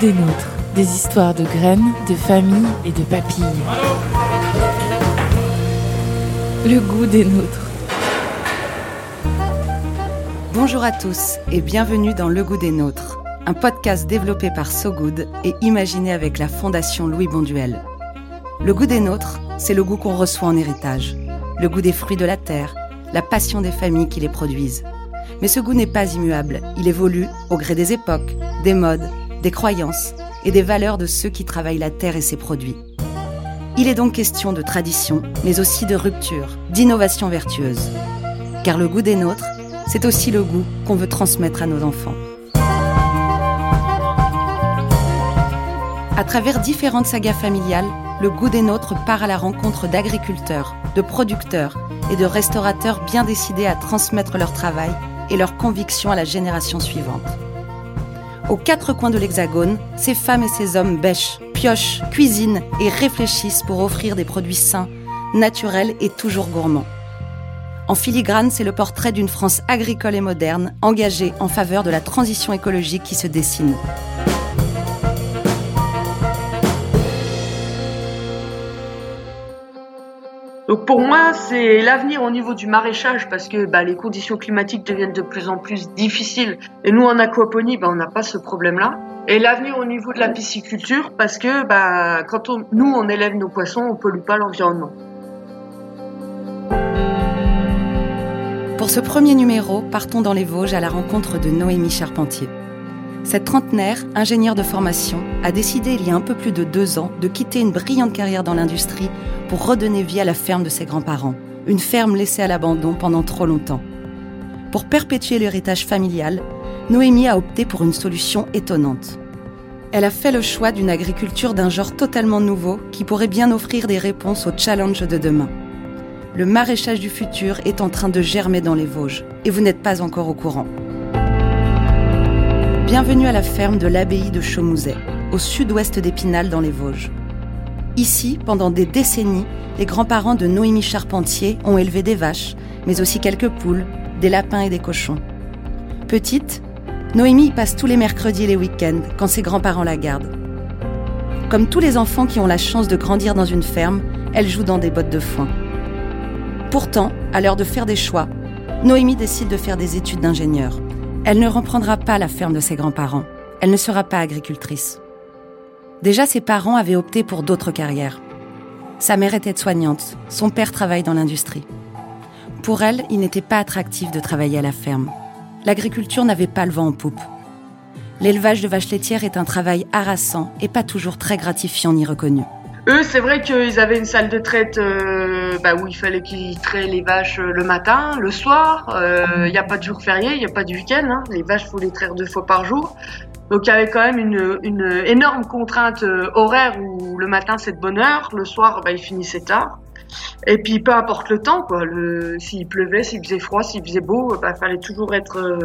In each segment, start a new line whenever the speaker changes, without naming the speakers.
Des nôtres. Des histoires de graines, de familles et de papilles. Le goût des nôtres.
Bonjour à tous et bienvenue dans Le goût des nôtres, un podcast développé par So Good et imaginé avec la Fondation Louis Bonduel. Le goût des nôtres, c'est le goût qu'on reçoit en héritage, le goût des fruits de la terre, la passion des familles qui les produisent. Mais ce goût n'est pas immuable, il évolue au gré des époques, des modes, des croyances et des valeurs de ceux qui travaillent la terre et ses produits. Il est donc question de tradition, mais aussi de rupture, d'innovation vertueuse. Car le goût des nôtres, c'est aussi le goût qu'on veut transmettre à nos enfants. À travers différentes sagas familiales, le goût des nôtres part à la rencontre d'agriculteurs, de producteurs et de restaurateurs bien décidés à transmettre leur travail et leurs convictions à la génération suivante. Aux quatre coins de l'Hexagone, ces femmes et ces hommes bêchent, piochent, cuisinent et réfléchissent pour offrir des produits sains, naturels et toujours gourmands. En filigrane, c'est le portrait d'une France agricole et moderne, engagée en faveur de la transition écologique qui se dessine.
Pour moi, c'est l'avenir au niveau du maraîchage parce que bah, les conditions climatiques deviennent de plus en plus difficiles. Et nous, en aquaponie, bah, on n'a pas ce problème-là. Et l'avenir au niveau de la pisciculture parce que bah, quand nous, on élève nos poissons, on pollue pas l'environnement.
Pour ce premier numéro, partons dans les Vosges à la rencontre de Noémie Charpentier. Cette trentenaire, ingénieure de formation, a décidé il y a un peu plus de deux ans de quitter une brillante carrière dans l'industrie pour redonner vie à la ferme de ses grands-parents, une ferme laissée à l'abandon pendant trop longtemps. Pour perpétuer l'héritage familial, Noémie a opté pour une solution étonnante. Elle a fait le choix d'une agriculture d'un genre totalement nouveau qui pourrait bien offrir des réponses aux challenges de demain. Le maraîchage du futur est en train de germer dans les Vosges et vous n'êtes pas encore au courant. Bienvenue à la ferme de l'abbaye de Chaumouzet, au sud-ouest d'Épinal dans les Vosges. Ici, pendant des décennies, les grands-parents de Noémie Charpentier ont élevé des vaches, mais aussi quelques poules, des lapins et des cochons. Petite, Noémie passe tous les mercredis et les week-ends quand ses grands-parents la gardent. Comme tous les enfants qui ont la chance de grandir dans une ferme, elle joue dans des bottes de foin. Pourtant, à l'heure de faire des choix, Noémie décide de faire des études d'ingénieur. Elle ne reprendra pas la ferme de ses grands-parents. Elle ne sera pas agricultrice. Déjà, ses parents avaient opté pour d'autres carrières. Sa mère était soignante, son père travaille dans l'industrie. Pour elle, il n'était pas attractif de travailler à la ferme. L'agriculture n'avait pas le vent en poupe. L'élevage de vaches laitières est un travail harassant et pas toujours très gratifiant ni reconnu.
Eux, c'est vrai qu'ils avaient une salle de traite euh, bah, où il fallait qu'ils traient les vaches euh, le matin, le soir. Il euh, n'y a pas de jour férié, il n'y a pas de week-end. Hein. Les vaches, faut les traire deux fois par jour. Donc il y avait quand même une, énorme contrainte horaire où le matin c'est de bonne heure, le soir bah, il finissait tard. Et puis peu importe le temps, quoi. S'il pleuvait, s'il faisait froid, s'il faisait beau, bah fallait toujours être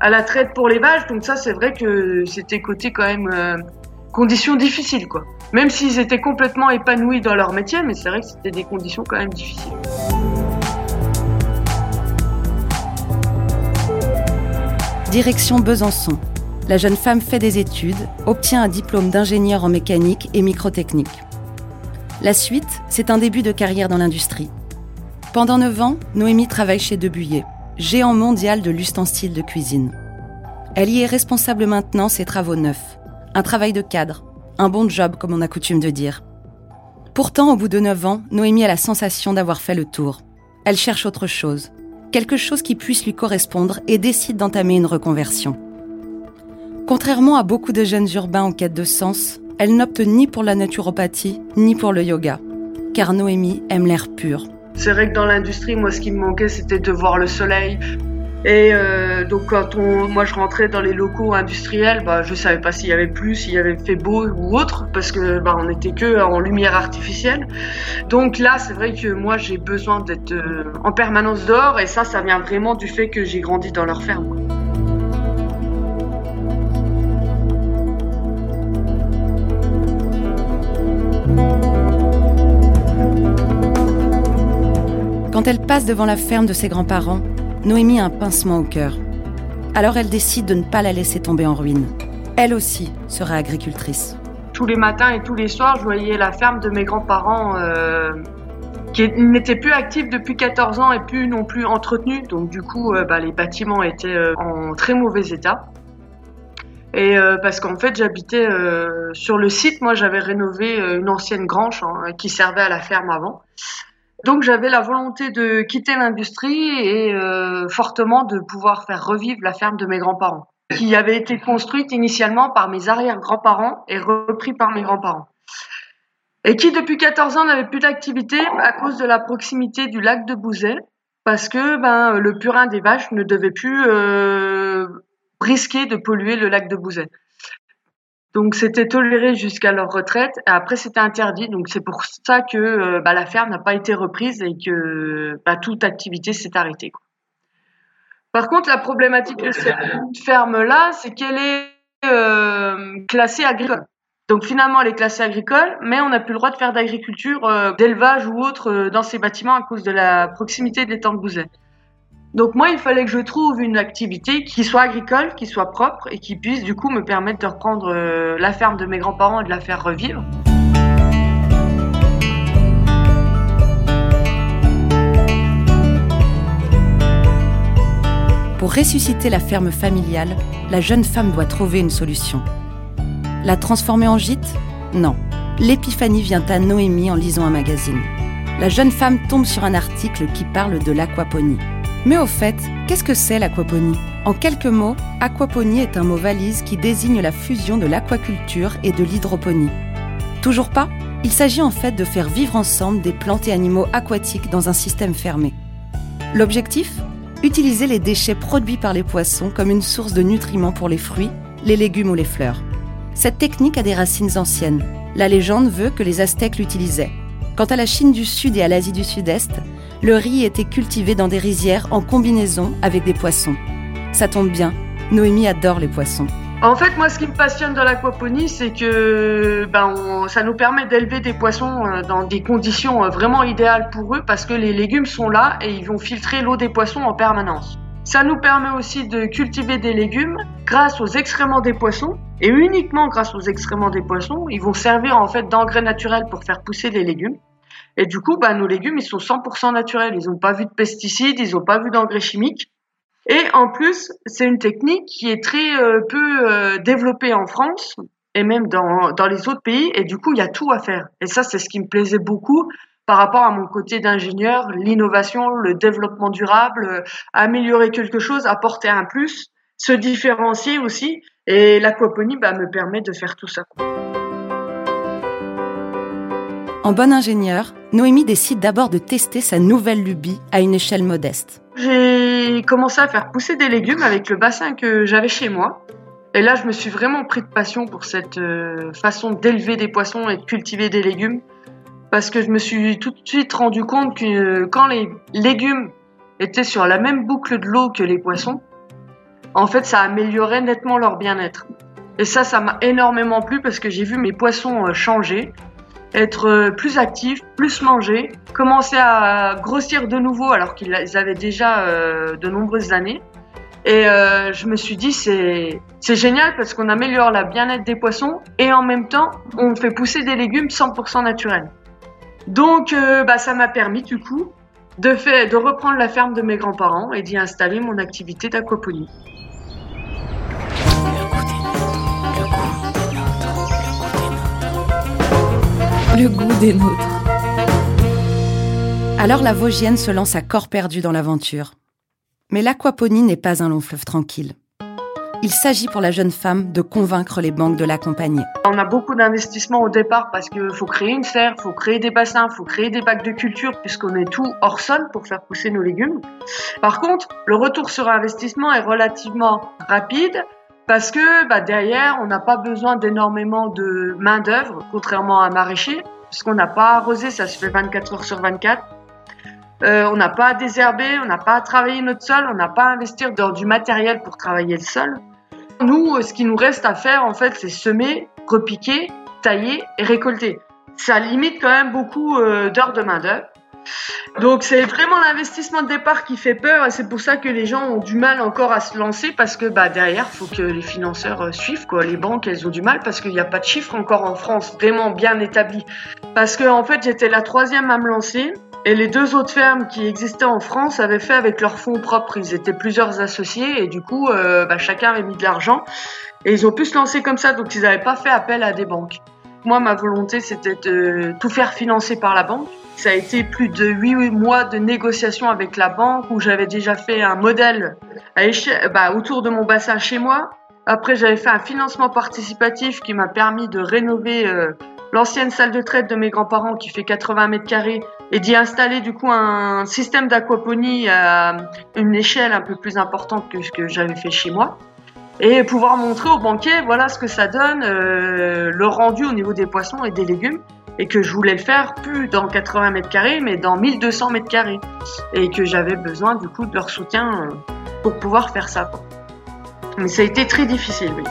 à la traite pour les vaches. Donc ça c'est vrai que c'était côté quand même conditions difficiles, quoi. Même s'ils étaient complètement épanouis dans leur métier, mais c'est vrai que c'était des conditions quand même difficiles.
Direction Besançon. La jeune femme fait des études, obtient un diplôme d'ingénieur en mécanique et microtechnique. La suite, c'est un début de carrière dans l'industrie. Pendant 9 ans, Noémie travaille chez Debuyer, géant mondial de l'ustensile de cuisine. Elle y est responsable maintenant ses travaux neufs, un travail de cadre, un bon job comme on a coutume de dire. Pourtant, au bout de 9 ans, Noémie a la sensation d'avoir fait le tour. Elle cherche autre chose, quelque chose qui puisse lui correspondre et décide d'entamer une reconversion. Contrairement à beaucoup de jeunes urbains en quête de sens, elle n'opte ni pour la naturopathie ni pour le yoga, car Noémie aime l'air pur.
C'est vrai que dans l'industrie, moi, ce qui me manquait, c'était de voir le soleil, et euh, donc quand on, moi je rentrais dans les locaux industriels, bah, je savais pas s'il y avait plus, s'il y avait fait beau ou autre, parce que bah, on n'était que en lumière artificielle. Donc là, c'est vrai que moi j'ai besoin d'être euh, en permanence dehors, et ça, ça vient vraiment du fait que j'ai grandi dans leur ferme.
Quand elle passe devant la ferme de ses grands-parents, Noémie a un pincement au cœur. Alors elle décide de ne pas la laisser tomber en ruine. elle aussi sera agricultrice.
Tous les matins et tous les soirs, je voyais la ferme de mes grands-parents euh, qui n'était plus active depuis 14 ans et plus non plus entretenue. Donc du coup, euh, bah, les bâtiments étaient euh, en très mauvais état. Et parce qu'en fait, j'habitais sur le site. Moi, j'avais rénové une ancienne grange hein, qui servait à la ferme avant. Donc j'avais la volonté de quitter l'industrie et fortement de pouvoir faire revivre la ferme de mes grands-parents, qui avait été construite initialement par mes arrière-grands-parents et repris par mes grands-parents et qui depuis 14 ans n'avait plus d'activité à cause de la proximité du lac de Bouzet, parce que ben, le purin des vaches ne devait plus euh, risquer de polluer le lac de Bouzet. Donc c'était toléré jusqu'à leur retraite, et après c'était interdit. Donc c'est pour ça que euh, bah, la ferme n'a pas été reprise et que bah, toute activité s'est arrêtée. Quoi. Par contre, la problématique de cette ferme-là, c'est qu'elle est euh, classée agricole. Donc finalement, elle est classée agricole, mais on n'a plus le droit de faire d'agriculture, euh, d'élevage ou autre euh, dans ces bâtiments à cause de la proximité des temps de Bouzet. Donc moi, il fallait que je trouve une activité qui soit agricole, qui soit propre et qui puisse du coup me permettre de reprendre euh, la ferme de mes grands-parents et de la faire revivre.
Pour ressusciter la ferme familiale, la jeune femme doit trouver une solution. La transformer en gîte? Non. L'épiphanie vient à Noémie en lisant un magazine. La jeune femme tombe sur un article qui parle de l'aquaponie. Mais au fait, qu'est-ce que c'est l'aquaponie? En quelques mots, aquaponie est un mot valise qui désigne la fusion de l'aquaculture et de l'hydroponie. Toujours pas? Il s'agit en fait de faire vivre ensemble des plantes et animaux aquatiques dans un système fermé. L'objectif? Utiliser les déchets produits par les poissons comme une source de nutriments pour les fruits, les légumes ou les fleurs. Cette technique a des racines anciennes. La légende veut que les Aztèques l'utilisaient. Quant à la Chine du Sud et à l'Asie du Sud-Est, le riz était cultivé dans des rizières en combinaison avec des poissons. Ça tombe bien, Noémie adore les poissons.
En fait, moi, ce qui me passionne dans l'aquaponie, c'est que ben, ça nous permet d'élever des poissons euh, dans des conditions euh, vraiment idéales pour eux parce que les légumes sont là et ils vont filtrer l'eau des poissons en permanence. Ça nous permet aussi de cultiver des légumes grâce aux excréments des poissons et uniquement grâce aux excréments des poissons. Ils vont servir en fait d'engrais naturel pour faire pousser les légumes. Et du coup, bah, nos légumes, ils sont 100% naturels. Ils n'ont pas vu de pesticides, ils n'ont pas vu d'engrais chimiques. Et en plus, c'est une technique qui est très euh, peu euh, développée en France et même dans, les autres pays. Et du coup, il y a tout à faire. Et ça, c'est ce qui me plaisait beaucoup par rapport à mon côté d'ingénieur, l'innovation, le développement durable, euh, améliorer quelque chose, apporter un plus, se différencier aussi. Et l'aquaponie bah, me permet de faire tout ça.
En bon ingénieur, Noémie décide d'abord de tester sa nouvelle lubie à une échelle modeste.
J'ai commencé à faire pousser des légumes avec le bassin que j'avais chez moi. Et là, je me suis vraiment pris de passion pour cette euh, façon d'élever des poissons et de cultiver des légumes parce que je me suis tout de suite rendu compte que quand les légumes étaient sur la même boucle de l'eau que les poissons, en fait, ça améliorait nettement leur bien-être. Et ça, ça m'a énormément plu parce que j'ai vu mes poissons euh, changer, être euh, plus actifs, plus manger, commencer à grossir de nouveau alors qu'ils avaient déjà euh, de nombreuses années. Et je me suis dit, c'est génial parce qu'on améliore la bien-être des poissons et en même temps, on fait pousser des légumes 100% naturels. Donc, euh, bah, ça m'a permis du coup de, de reprendre la ferme de mes grands-parents et d'y installer mon activité d'aquaponie.
Goût des nôtres.
Alors la Vosgienne se lance à corps perdu dans l'aventure. Mais l'aquaponie n'est pas un long fleuve tranquille il s'agit pour la jeune femme de convaincre les banques de l'accompagner.
On a beaucoup d'investissements au départ parce qu'il faut créer une serre, il faut créer des bassins, il faut créer des bacs de culture puisqu'on met tout hors sol pour faire pousser nos légumes. Par contre, le retour sur investissement est relativement rapide parce que bah, derrière, on n'a pas besoin d'énormément de main d'œuvre, contrairement à un maraîcher, puisqu'on n'a pas arrosé, ça se fait 24 heures sur 24. Euh, on n'a pas à désherber, on n'a pas à travailler notre sol, on n'a pas à investir dans du matériel pour travailler le sol. Nous, euh, ce qui nous reste à faire, en fait, c'est semer, repiquer, tailler et récolter. Ça limite quand même beaucoup euh, d'heures de main-d'œuvre. Donc c'est vraiment l'investissement de départ qui fait peur et c'est pour ça que les gens ont du mal encore à se lancer parce que bah derrière faut que les financeurs euh, suivent quoi. Les banques elles ont du mal parce qu'il n'y a pas de chiffre encore en France vraiment bien établi. Parce que en fait j'étais la troisième à me lancer et les deux autres fermes qui existaient en France avaient fait avec leurs fonds propres. Ils étaient plusieurs associés et du coup euh, bah, chacun avait mis de l'argent et ils ont pu se lancer comme ça donc ils n'avaient pas fait appel à des banques. Moi, ma volonté, c'était de tout faire financer par la banque. Ça a été plus de huit mois de négociations avec la banque où j'avais déjà fait un modèle bah, autour de mon bassin chez moi. Après, j'avais fait un financement participatif qui m'a permis de rénover euh, l'ancienne salle de traite de mes grands-parents qui fait 80 mètres carrés et d'y installer du coup un système d'aquaponie à une échelle un peu plus importante que ce que j'avais fait chez moi et pouvoir montrer aux banquiers voilà ce que ça donne, euh, le rendu au niveau des poissons et des légumes, et que je voulais le faire plus dans 80 mètres carrés, mais dans 1200 mètres carrés, et que j'avais besoin du coup de leur soutien euh, pour pouvoir faire ça. Mais ça a été très difficile, oui.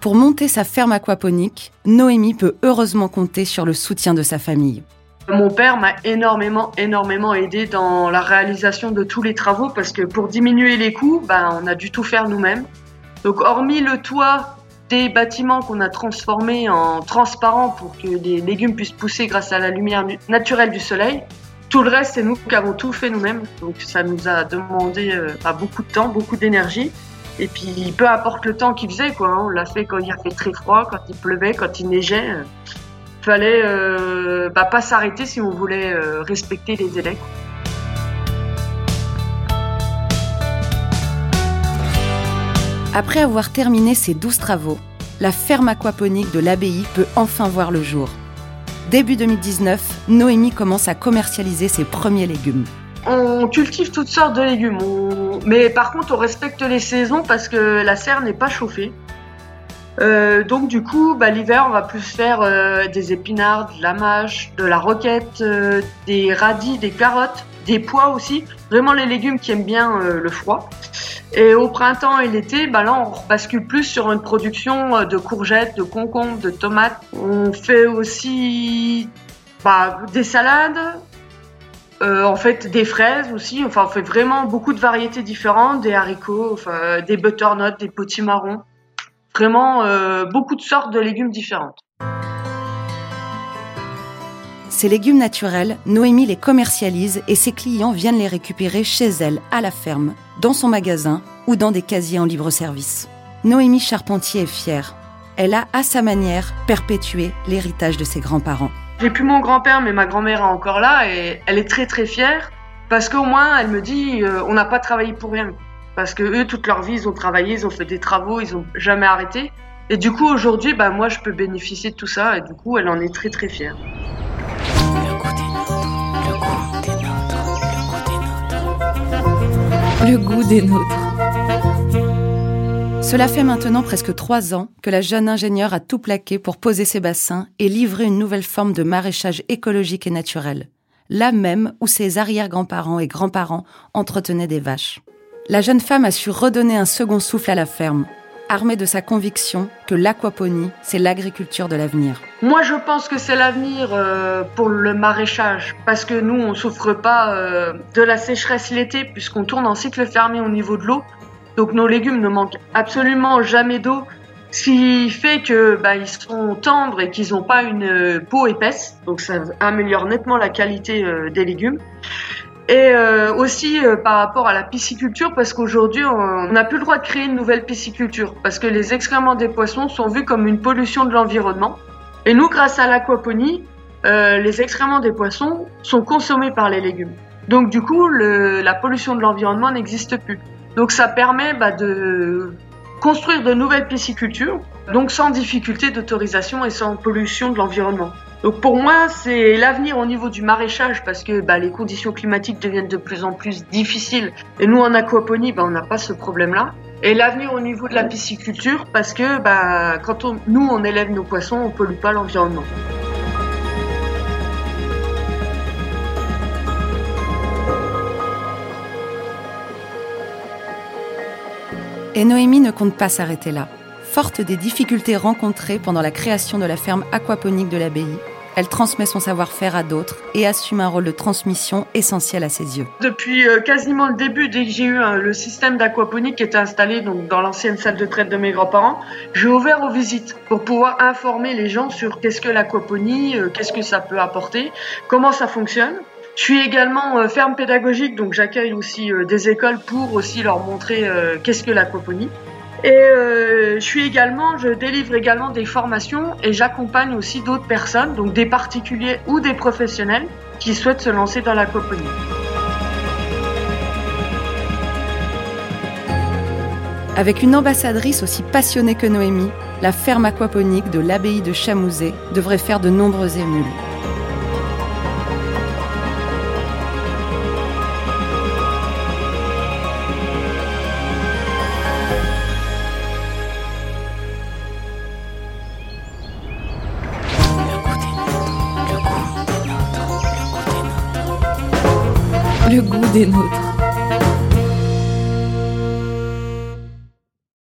Pour monter sa ferme aquaponique, Noémie peut heureusement compter sur le soutien de sa famille.
Mon père m'a énormément, énormément aidé dans la réalisation de tous les travaux parce que pour diminuer les coûts, ben, on a dû tout faire nous-mêmes. Donc, hormis le toit des bâtiments qu'on a transformés en transparent pour que les légumes puissent pousser grâce à la lumière naturelle du soleil, tout le reste, c'est nous qui avons tout fait nous-mêmes. Donc, ça nous a demandé euh, beaucoup de temps, beaucoup d'énergie. Et puis, peu importe le temps qu'il faisait, quoi. Hein. On l'a fait quand il a fait très froid, quand il pleuvait, quand il neigeait. Euh fallait euh, bah, pas s'arrêter si on voulait euh, respecter les délais.
Après avoir terminé ses douze travaux, la ferme aquaponique de l'abbaye peut enfin voir le jour. Début 2019, Noémie commence à commercialiser ses premiers légumes.
On cultive toutes sortes de légumes, mais par contre on respecte les saisons parce que la serre n'est pas chauffée. Euh, donc du coup, bah, l'hiver, on va plus faire euh, des épinards, de la mâche, de la roquette, euh, des radis, des carottes, des pois aussi. Vraiment les légumes qui aiment bien le froid. Et au printemps et l'été, bah là, on bascule plus sur une production de courgettes, de concombres, de tomates. On fait aussi bah, des salades, en fait des fraises aussi. Enfin, on fait vraiment beaucoup de variétés différentes, des haricots, enfin, des butternuts, des potimarrons. Vraiment euh, beaucoup de sortes de légumes différentes.
Ces légumes naturels, Noémie les commercialise et ses clients viennent les récupérer chez elle, à la ferme, dans son magasin ou dans des casiers en libre service. Noémie Charpentier est fière. Elle a, à sa manière, perpétué l'héritage de ses grands-parents.
J'ai plus mon grand-père, mais ma grand-mère est encore là et elle est très très fière parce qu'au moins elle me dit euh, on n'a pas travaillé pour rien. Parce que eux, toute leur vie, ils ont travaillé, ils ont fait des travaux, ils ont jamais arrêté. Et du coup, aujourd'hui, bah, moi, je peux bénéficier de tout ça. Et du coup, elle en est très, très fière.
Le goût des nôtres.
Cela fait maintenant presque trois ans que la jeune ingénieure a tout plaqué pour poser ses bassins et livrer une nouvelle forme de maraîchage écologique et naturel, là même où ses arrière-grands-parents et grands-parents entretenaient des vaches la jeune femme a su redonner un second souffle à la ferme, armée de sa conviction que l'aquaponie, c'est l'agriculture de l'avenir.
Moi, je pense que c'est l'avenir euh, pour le maraîchage, parce que nous, on souffre pas euh, de la sécheresse l'été, puisqu'on tourne en cycle fermé au niveau de l'eau. Donc nos légumes ne manquent absolument jamais d'eau, ce qui fait que bah, sont tendres et qu'ils n'ont pas une peau épaisse. Donc ça améliore nettement la qualité euh, des légumes. Et euh, aussi euh, par rapport à la pisciculture, parce qu'aujourd'hui, on n'a plus le droit de créer une nouvelle pisciculture, parce que les excréments des poissons sont vus comme une pollution de l'environnement. Et nous, grâce à l'aquaponie, euh, les excréments des poissons sont consommés par les légumes. Donc du coup, le, la pollution de l'environnement n'existe plus. Donc ça permet bah, de construire de nouvelles piscicultures, donc sans difficulté d'autorisation et sans pollution de l'environnement. Donc pour moi, c'est l'avenir au niveau du maraîchage parce que bah, les conditions climatiques deviennent de plus en plus difficiles. Et nous, en aquaponie, bah, on n'a pas ce problème-là. Et l'avenir au niveau de la pisciculture parce que bah, quand nous, on élève nos poissons, on ne pollue pas l'environnement.
Et Noémie ne compte pas s'arrêter là. Forte des difficultés rencontrées pendant la création de la ferme aquaponique de l'abbaye, elle transmet son savoir-faire à d'autres et assume un rôle de transmission essentiel à ses yeux.
Depuis euh, quasiment le début, dès que j'ai eu euh, le système d'aquaponie qui était installé dans l'ancienne salle de traite de mes grands-parents, j'ai ouvert aux visites pour pouvoir informer les gens sur qu'est-ce que l'aquaponie, euh, qu'est-ce que ça peut apporter, comment ça fonctionne. Je suis également ferme pédagogique, donc j'accueille aussi des écoles pour aussi leur montrer qu'est-ce que l'aquaponie. Et euh, je suis également, je délivre également des formations et j'accompagne aussi d'autres personnes, donc des particuliers ou des professionnels qui souhaitent se lancer dans l'aquaponie.
Avec une ambassadrice aussi passionnée que Noémie, la ferme aquaponique de l'abbaye de Chamouzet devrait faire de nombreux émules.
Des nôtres.